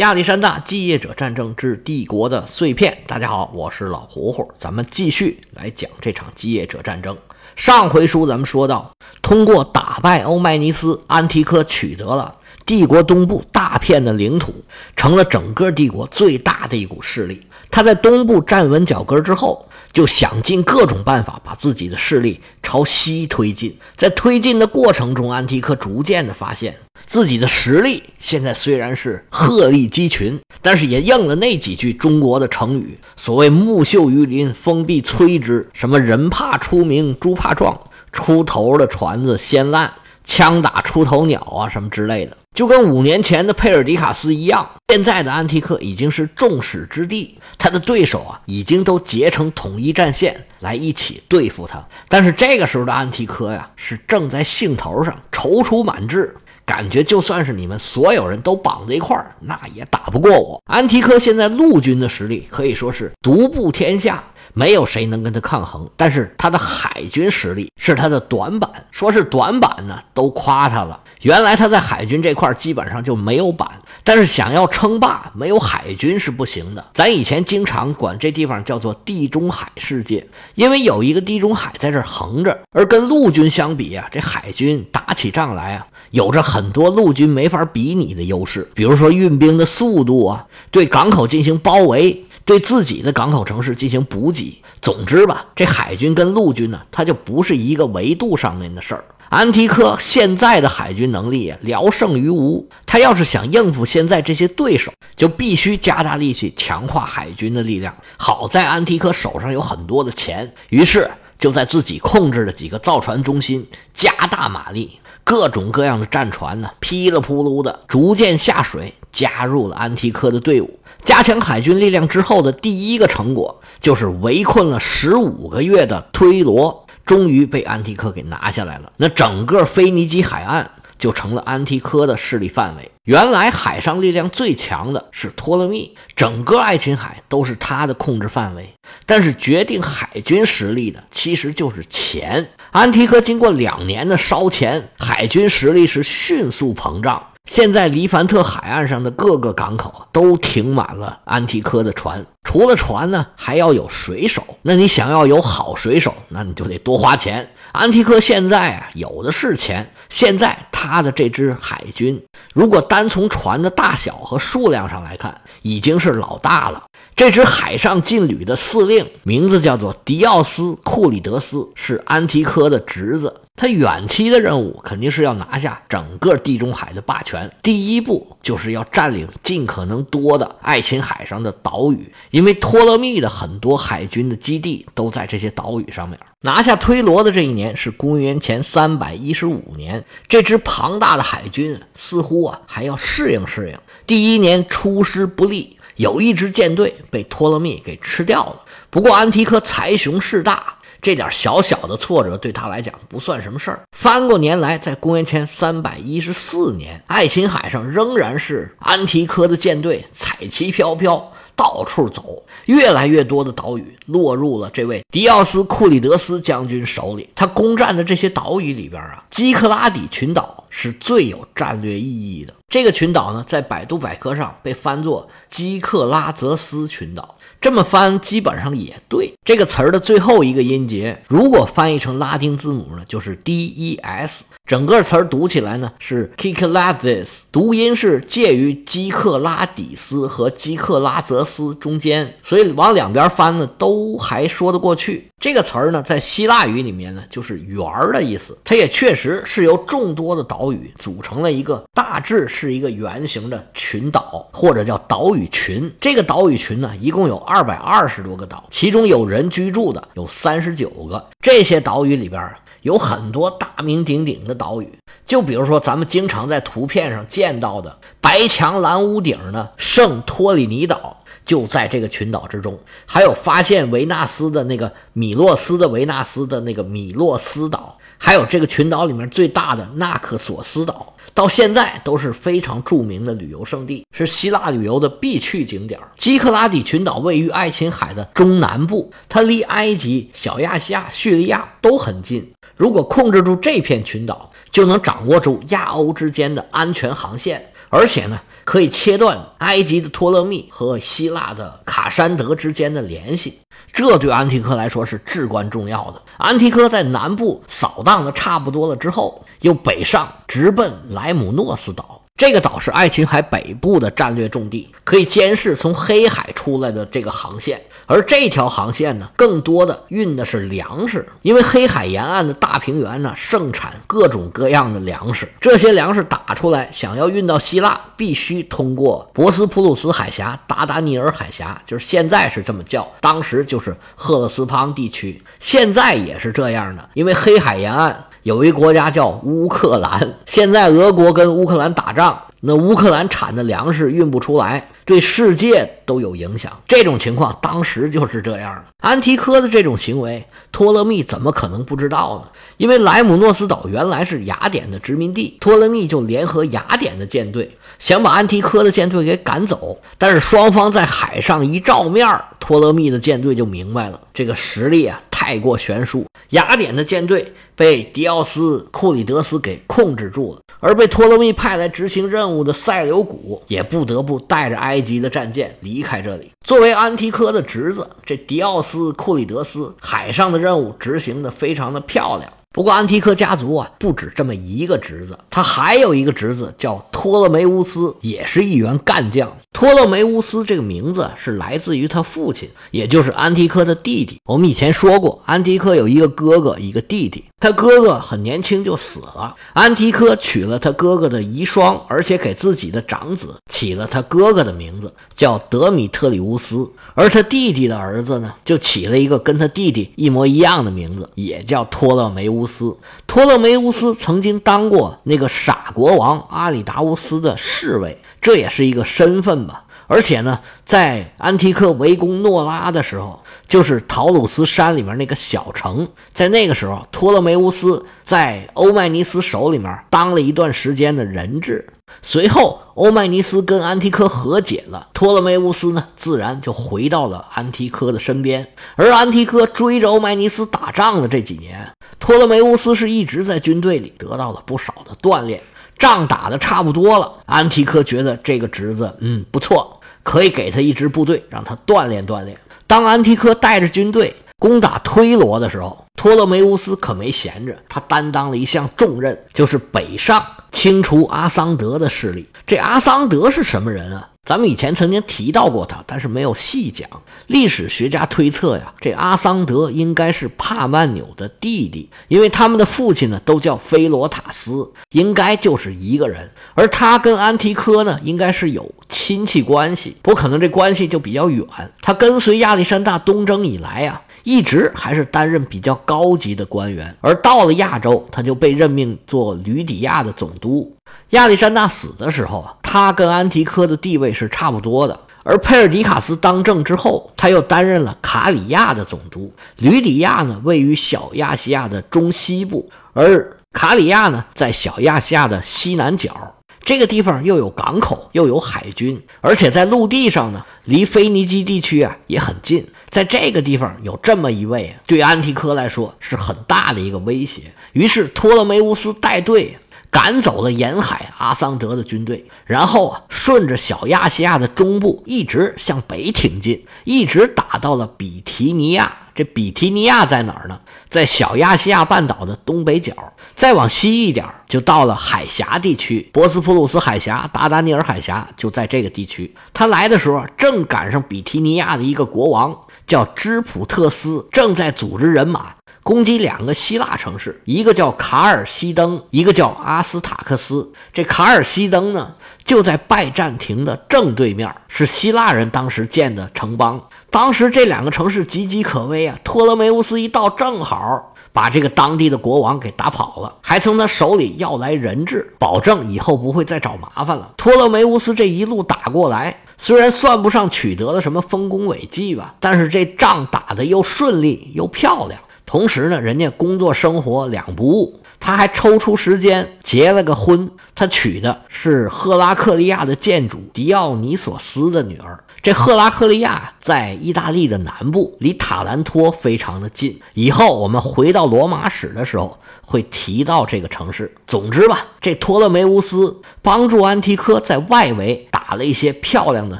亚历山大继业者战争之帝国的碎片。大家好，我是老胡胡，咱们继续来讲这场继业者战争。上回书咱们说到，通过打败欧迈尼斯，安提柯取得了帝国东部大片的领土，成了整个帝国最大的一股势力。他在东部站稳脚跟之后。就想尽各种办法把自己的势力朝西推进，在推进的过程中，安提柯逐渐的发现自己的实力现在虽然是鹤立鸡群，但是也应了那几句中国的成语，所谓“木秀于林，风必摧之”，什么“人怕出名，猪怕壮”，出头的船子先烂。枪打出头鸟啊，什么之类的，就跟五年前的佩尔迪卡斯一样。现在的安提克已经是众矢之的，他的对手啊，已经都结成统一战线来一起对付他。但是这个时候的安提柯呀，是正在兴头上，踌躇满志，感觉就算是你们所有人都绑在一块儿，那也打不过我。安提柯现在陆军的实力可以说是独步天下。没有谁能跟他抗衡，但是他的海军实力是他的短板。说是短板呢，都夸他了。原来他在海军这块基本上就没有板，但是想要称霸，没有海军是不行的。咱以前经常管这地方叫做地中海世界，因为有一个地中海在这横着。而跟陆军相比啊，这海军打起仗来啊，有着很多陆军没法比拟的优势，比如说运兵的速度啊，对港口进行包围。对自己的港口城市进行补给。总之吧，这海军跟陆军呢，它就不是一个维度上面的事儿。安提柯现在的海军能力聊胜于无，他要是想应付现在这些对手，就必须加大力气强化海军的力量。好在安提柯手上有很多的钱，于是就在自己控制的几个造船中心加大马力，各种各样的战船呢，噼里扑噜的逐渐下水，加入了安提柯的队伍。加强海军力量之后的第一个成果，就是围困了十五个月的推罗，终于被安提柯给拿下来了。那整个腓尼基海岸就成了安提柯的势力范围。原来海上力量最强的是托勒密，整个爱琴海都是他的控制范围。但是决定海军实力的其实就是钱。安提柯经过两年的烧钱，海军实力是迅速膨胀。现在黎凡特海岸上的各个港口都停满了安提柯的船，除了船呢，还要有水手。那你想要有好水手，那你就得多花钱。安提柯现在啊，有的是钱。现在他的这支海军，如果单从船的大小和数量上来看，已经是老大了。这支海上劲旅的司令名字叫做迪奥斯·库里德斯，是安提柯的侄子。他远期的任务肯定是要拿下整个地中海的霸权，第一步就是要占领尽可能多的爱琴海上的岛屿，因为托勒密的很多海军的基地都在这些岛屿上面。拿下推罗的这一年是公元前三百一十五年，这支庞大的海军似乎啊还要适应适应。第一年出师不利，有一支舰队被托勒密给吃掉了。不过安提柯财雄势大。这点小小的挫折对他来讲不算什么事儿。翻过年来，在公元前三百一十四年，爱琴海上仍然是安提柯的舰队彩旗飘飘，到处走，越来越多的岛屿落入了这位迪奥斯·库里德斯将军手里。他攻占的这些岛屿里边啊，基克拉底群岛是最有战略意义的。这个群岛呢，在百度百科上被翻作基克拉泽斯群岛。这么翻基本上也对。这个词儿的最后一个音节，如果翻译成拉丁字母呢，就是 D E S。整个词儿读起来呢是 Kiklades，读音是介于基克拉底斯和基克拉泽斯中间，所以往两边翻呢都还说得过去。这个词儿呢在希腊语里面呢就是圆儿的意思，它也确实是由众多的岛屿组成了一个大致是一个圆形的群岛，或者叫岛屿群。这个岛屿群呢一共有二百二十多个岛，其中有人居住的有三十九个。这些岛屿里边。有很多大名鼎鼎的岛屿，就比如说咱们经常在图片上见到的白墙蓝屋顶的圣托里尼岛，就在这个群岛之中。还有发现维纳斯的那个米洛斯的维纳斯的那个米洛斯岛，还有这个群岛里面最大的纳克索斯岛，到现在都是非常著名的旅游胜地，是希腊旅游的必去景点。基克拉底群岛位于爱琴海的中南部，它离埃及、小亚细亚、叙利亚都很近。如果控制住这片群岛，就能掌握住亚欧之间的安全航线，而且呢，可以切断埃及的托勒密和希腊的卡山德之间的联系。这对安提柯来说是至关重要的。安提柯在南部扫荡的差不多了之后，又北上直奔莱姆诺斯岛。这个岛是爱琴海北部的战略重地，可以监视从黑海出来的这个航线。而这条航线呢，更多的运的是粮食，因为黑海沿岸的大平原呢盛产各种各样的粮食。这些粮食打出来，想要运到希腊，必须通过博斯普鲁斯海峡、达达尼尔海峡，就是现在是这么叫，当时就是赫勒斯滂地区，现在也是这样的，因为黑海沿岸。有一国家叫乌克兰，现在俄国跟乌克兰打仗，那乌克兰产的粮食运不出来，对世界都有影响。这种情况当时就是这样。安提柯的这种行为，托勒密怎么可能不知道呢？因为莱姆诺斯岛原来是雅典的殖民地，托勒密就联合雅典的舰队，想把安提柯的舰队给赶走。但是双方在海上一照面，托勒密的舰队就明白了，这个实力啊太过悬殊。雅典的舰队被迪奥斯库里德斯给控制住了，而被托勒密派来执行任务的塞琉古也不得不带着埃及的战舰离开这里。作为安提柯的侄子，这迪奥斯库里德斯海上的任务执行的非常的漂亮。不过，安提柯家族啊，不止这么一个侄子，他还有一个侄子叫托勒梅乌斯，也是一员干将。托勒梅乌斯这个名字是来自于他父亲，也就是安提柯的弟弟。我们以前说过，安提柯有一个哥哥，一个弟弟。他哥哥很年轻就死了，安提柯娶了他哥哥的遗孀，而且给自己的长子起了他哥哥的名字，叫德米特里乌斯。而他弟弟的儿子呢，就起了一个跟他弟弟一模一样的名字，也叫托勒梅乌乌斯。托勒梅乌斯曾经当过那个傻国王阿里达乌斯的侍卫，这也是一个身份吧。而且呢，在安提克围攻诺拉的时候，就是陶鲁斯山里面那个小城，在那个时候，托勒梅乌斯在欧迈尼斯手里面当了一段时间的人质。随后，欧迈尼斯跟安提柯和解了，托勒梅乌斯呢，自然就回到了安提柯的身边。而安提柯追着欧迈尼斯打仗的这几年，托勒梅乌斯是一直在军队里得到了不少的锻炼，仗打的差不多了，安提柯觉得这个侄子，嗯，不错。可以给他一支部队，让他锻炼锻炼。当安提柯带着军队攻打推罗的时候，托勒梅乌斯可没闲着，他担当了一项重任，就是北上清除阿桑德的势力。这阿桑德是什么人啊？咱们以前曾经提到过他，但是没有细讲。历史学家推测呀，这阿桑德应该是帕曼纽的弟弟，因为他们的父亲呢都叫菲罗塔斯，应该就是一个人。而他跟安提柯呢，应该是有亲戚关系，不可能这关系就比较远。他跟随亚历山大东征以来呀，一直还是担任比较高级的官员，而到了亚洲，他就被任命做吕底亚的总督。亚历山大死的时候啊，他跟安提柯的地位是差不多的。而佩尔迪卡斯当政之后，他又担任了卡里亚的总督。吕底亚呢，位于小亚细亚的中西部，而卡里亚呢，在小亚细亚的西南角。这个地方又有港口，又有海军，而且在陆地上呢，离腓尼基地区啊也很近。在这个地方有这么一位，对安提柯来说是很大的一个威胁。于是托勒梅乌斯带队。赶走了沿海阿桑德的军队，然后啊，顺着小亚细亚的中部一直向北挺进，一直打到了比提尼亚。这比提尼亚在哪儿呢？在小亚细亚半岛的东北角。再往西一点，就到了海峡地区，博斯普鲁斯海峡、达达尼尔海峡就在这个地区。他来的时候，正赶上比提尼亚的一个国王叫芝普特斯，正在组织人马。攻击两个希腊城市，一个叫卡尔西登，一个叫阿斯塔克斯。这卡尔西登呢，就在拜占庭的正对面，是希腊人当时建的城邦。当时这两个城市岌岌可危啊！托勒梅乌斯一到，正好把这个当地的国王给打跑了，还从他手里要来人质，保证以后不会再找麻烦了。托勒梅乌斯这一路打过来，虽然算不上取得了什么丰功伟绩吧，但是这仗打得又顺利又漂亮。同时呢，人家工作生活两不误，他还抽出时间结了个婚，他娶的是赫拉克利亚的建主迪奥尼索斯的女儿。这赫拉克利亚在意大利的南部，离塔兰托非常的近。以后我们回到罗马史的时候会提到这个城市。总之吧，这托勒梅乌斯帮助安提柯在外围打了一些漂亮的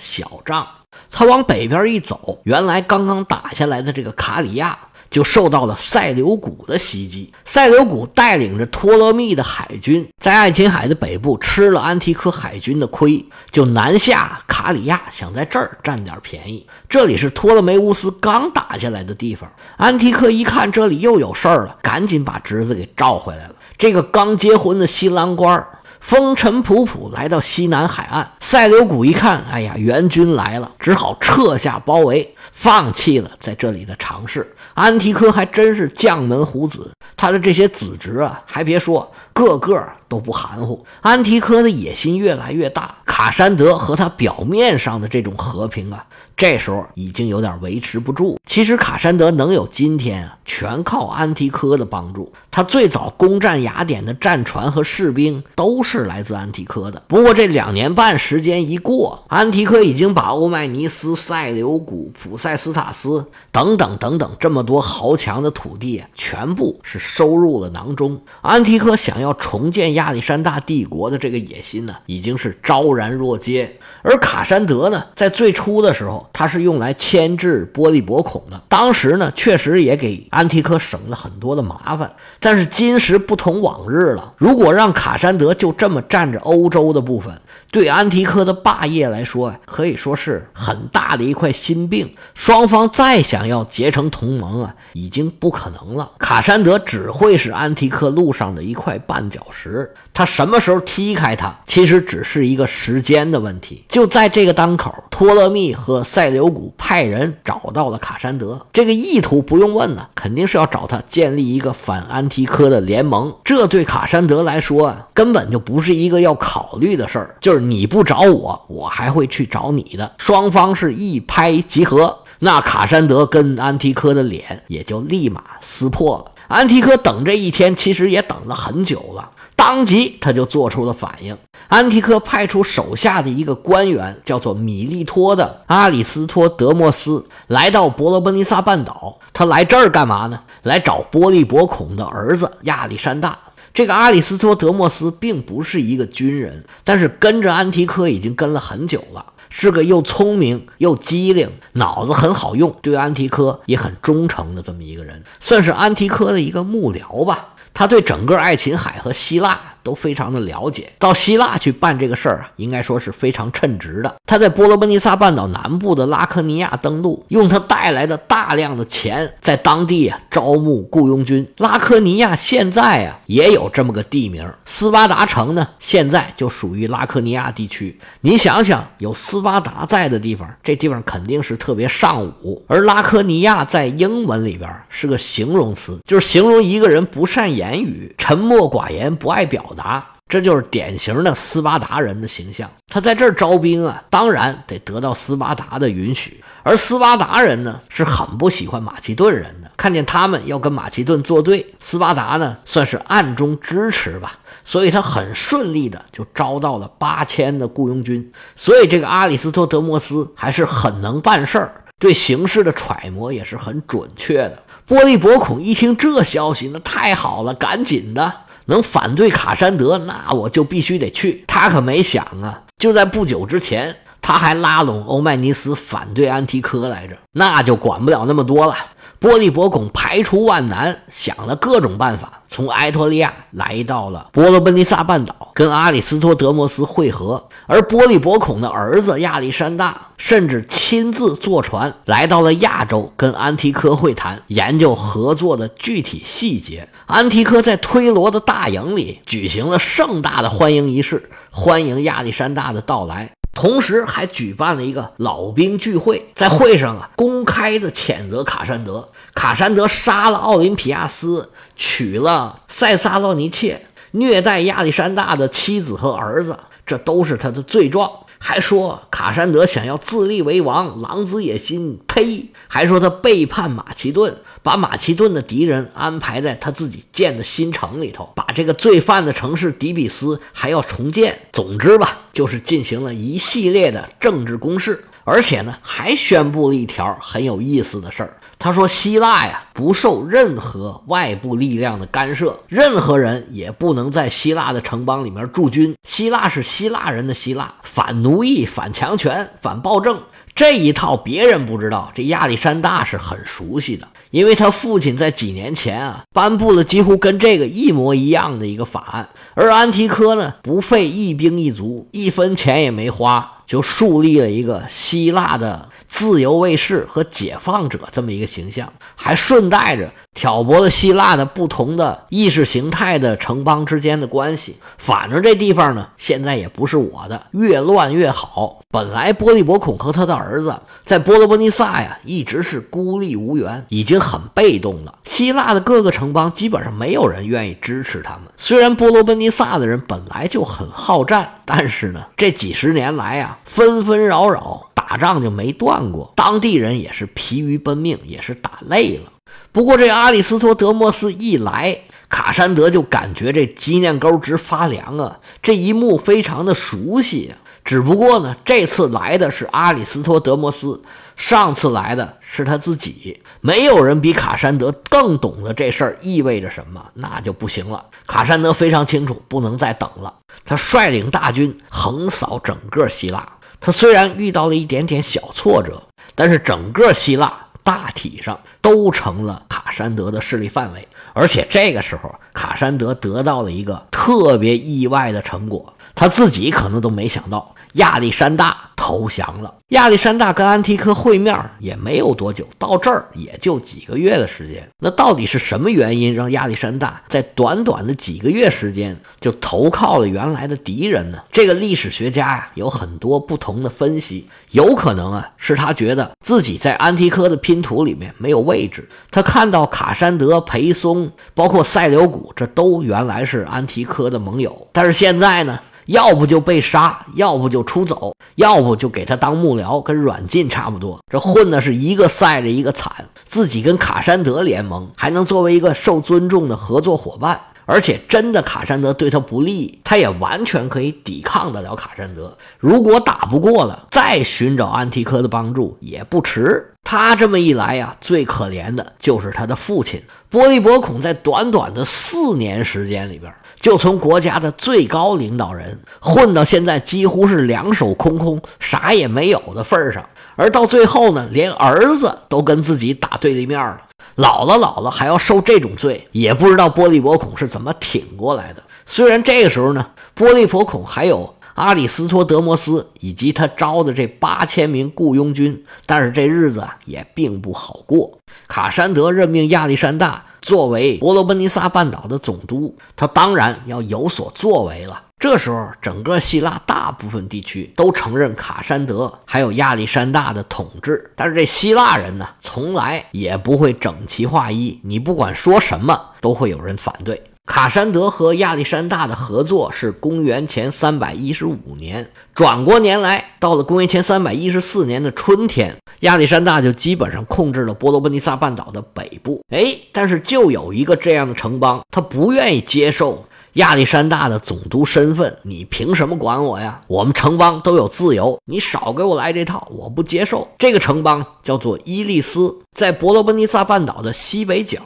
小仗。他往北边一走，原来刚刚打下来的这个卡里亚。就受到了塞琉古的袭击。塞琉古带领着托勒密的海军，在爱琴海的北部吃了安提柯海军的亏，就南下卡里亚，想在这儿占点便宜。这里是托勒梅乌斯刚打下来的地方。安提柯一看这里又有事儿了，赶紧把侄子给召回来了。这个刚结婚的新郎官风尘仆仆来到西南海岸。塞琉古一看，哎呀，援军来了，只好撤下包围，放弃了在这里的尝试。安提柯还真是将门虎子，他的这些子侄啊，还别说，个个都不含糊。安提柯的野心越来越大，卡山德和他表面上的这种和平啊，这时候已经有点维持不住。其实卡山德能有今天啊，全靠安提柯的帮助。他最早攻占雅典的战船和士兵都是来自安提柯的。不过这两年半时间一过，安提柯已经把欧迈尼斯、塞琉古、普塞斯塔斯等等等等这么。多豪强的土地全部是收入了囊中。安提柯想要要重建亚历山大帝国的这个野心呢，已经是昭然若揭。而卡山德呢，在最初的时候，他是用来牵制波利伯孔的。当时呢，确实也给安提柯省了很多的麻烦。但是今时不同往日了，如果让卡山德就这么占着欧洲的部分，对安提柯的霸业来说，可以说是很大的一块心病。双方再想要结成同盟啊，已经不可能了。卡山德只会是安提柯路上的一块绊绊脚石，他什么时候踢开他，其实只是一个时间的问题。就在这个当口，托勒密和塞琉古派人找到了卡山德，这个意图不用问了，肯定是要找他建立一个反安提柯的联盟。这对卡山德来说啊，根本就不是一个要考虑的事儿，就是。你不找我，我还会去找你的。双方是一拍即合，那卡山德跟安提柯的脸也就立马撕破了。安提柯等这一天，其实也等了很久了，当即他就做出了反应。安提柯派出手下的一个官员，叫做米利托的阿里斯托德莫斯，来到伯罗奔尼撒半岛。他来这儿干嘛呢？来找波利伯孔的儿子亚历山大。这个阿里斯托德莫斯并不是一个军人，但是跟着安提柯已经跟了很久了，是个又聪明又机灵、脑子很好用、对安提柯也很忠诚的这么一个人，算是安提柯的一个幕僚吧。他对整个爱琴海和希腊。都非常的了解，到希腊去办这个事儿啊，应该说是非常称职的。他在波罗奔尼撒半岛南部的拉科尼亚登陆，用他带来的大量的钱，在当地啊招募雇佣军。拉科尼亚现在啊也有这么个地名，斯巴达城呢，现在就属于拉科尼亚地区。你想想，有斯巴达在的地方，这地方肯定是特别尚武。而拉科尼亚在英文里边是个形容词，就是形容一个人不善言语、沉默寡言、不爱表。达，这就是典型的斯巴达人的形象。他在这儿招兵啊，当然得得到斯巴达的允许。而斯巴达人呢，是很不喜欢马其顿人的。看见他们要跟马其顿作对，斯巴达呢算是暗中支持吧，所以他很顺利的就招到了八千的雇佣军。所以这个阿里斯托德莫斯还是很能办事儿，对形势的揣摩也是很准确的。波利伯孔一听这消息，那太好了，赶紧的。能反对卡山德，那我就必须得去。他可没想啊，就在不久之前，他还拉拢欧迈尼斯反对安提柯来着，那就管不了那么多了。波利伯孔排除万难，想了各种办法，从埃托利亚来到了波罗奔尼撒半岛，跟阿里斯托德摩斯会合。而波利伯孔的儿子亚历山大甚至亲自坐船来到了亚洲，跟安提柯会谈，研究合作的具体细节。安提柯在推罗的大营里举行了盛大的欢迎仪式，欢迎亚历山大的到来。同时还举办了一个老兵聚会，在会上啊，公开的谴责卡山德。卡山德杀了奥林匹亚斯，娶了塞萨洛尼切，虐待亚历山大的妻子和儿子，这都是他的罪状。还说卡山德想要自立为王，狼子野心。呸！还说他背叛马其顿，把马其顿的敌人安排在他自己建的新城里头，把这个罪犯的城市底比斯还要重建。总之吧，就是进行了一系列的政治攻势，而且呢，还宣布了一条很有意思的事儿。他说：“希腊呀，不受任何外部力量的干涉，任何人也不能在希腊的城邦里面驻军。希腊是希腊人的希腊，反奴役、反强权、反暴政这一套，别人不知道，这亚历山大是很熟悉的，因为他父亲在几年前啊，颁布了几乎跟这个一模一样的一个法案，而安提柯呢，不费一兵一卒，一分钱也没花。”就树立了一个希腊的自由卫士和解放者这么一个形象，还顺带着挑拨了希腊的不同的意识形态的城邦之间的关系。反正这地方呢，现在也不是我的，越乱越好。本来波利伯孔和他的儿子在波罗波尼撒呀，一直是孤立无援，已经很被动了。希腊的各个城邦基本上没有人愿意支持他们。虽然波罗波尼撒的人本来就很好战，但是呢，这几十年来呀纷纷扰扰，打仗就没断过，当地人也是疲于奔命，也是打累了。不过这阿里斯托德莫斯一来，卡山德就感觉这脊梁沟直发凉啊！这一幕非常的熟悉。只不过呢，这次来的是阿里斯托德摩斯，上次来的是他自己。没有人比卡山德更懂得这事儿意味着什么，那就不行了。卡山德非常清楚，不能再等了。他率领大军横扫整个希腊。他虽然遇到了一点点小挫折，但是整个希腊大体上都成了卡山德的势力范围。而且这个时候，卡山德得到了一个特别意外的成果，他自己可能都没想到。亚历山大投降了。亚历山大跟安提柯会面也没有多久，到这儿也就几个月的时间。那到底是什么原因让亚历山大在短短的几个月时间就投靠了原来的敌人呢？这个历史学家呀有很多不同的分析，有可能啊是他觉得自己在安提柯的拼图里面没有位置。他看到卡山德、裴松，包括塞琉古，这都原来是安提柯的盟友，但是现在呢？要不就被杀，要不就出走，要不就给他当幕僚，跟软禁差不多。这混的是一个赛着一个惨，自己跟卡山德联盟，还能作为一个受尊重的合作伙伴。而且真的卡山德对他不利，他也完全可以抵抗得了卡山德。如果打不过了，再寻找安提柯的帮助也不迟。他这么一来呀，最可怜的就是他的父亲波利伯孔，在短短的四年时间里边。就从国家的最高领导人混到现在几乎是两手空空、啥也没有的份上，而到最后呢，连儿子都跟自己打对立面了。老了老了还要受这种罪，也不知道波利伯孔是怎么挺过来的。虽然这个时候呢，波利伯孔还有阿里斯托德摩斯以及他招的这八千名雇佣军，但是这日子也并不好过。卡山德任命亚历山大。作为伯罗奔尼撒半岛的总督，他当然要有所作为了。这时候，整个希腊大部分地区都承认卡山德还有亚历山大的统治，但是这希腊人呢，从来也不会整齐划一，你不管说什么，都会有人反对。卡山德和亚历山大的合作是公元前三百一十五年，转过年来，到了公元前三百一十四年的春天，亚历山大就基本上控制了波罗奔尼撒半岛的北部。哎，但是就有一个这样的城邦，他不愿意接受。亚历山大的总督身份，你凭什么管我呀？我们城邦都有自由，你少给我来这套，我不接受。这个城邦叫做伊利斯，在伯罗奔尼撒半岛的西北角，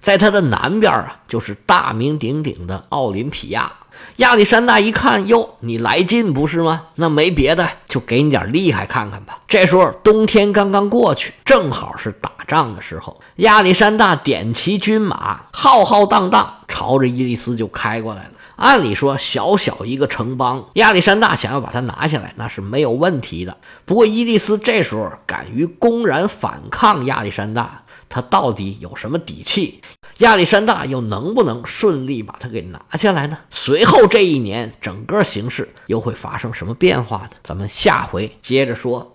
在它的南边啊，就是大名鼎鼎的奥林匹亚。亚历山大一看，哟，你来劲不是吗？那没别的，就给你点厉害看看吧。这时候冬天刚刚过去，正好是打仗的时候。亚历山大点齐军马，浩浩荡荡朝着伊利斯就开过来了。按理说，小小一个城邦，亚历山大想要把它拿下来，那是没有问题的。不过伊利斯这时候敢于公然反抗亚历山大，他到底有什么底气？亚历山大又能不能顺利把它给拿下来呢？随后这一年，整个形势又会发生什么变化呢？咱们下回接着说。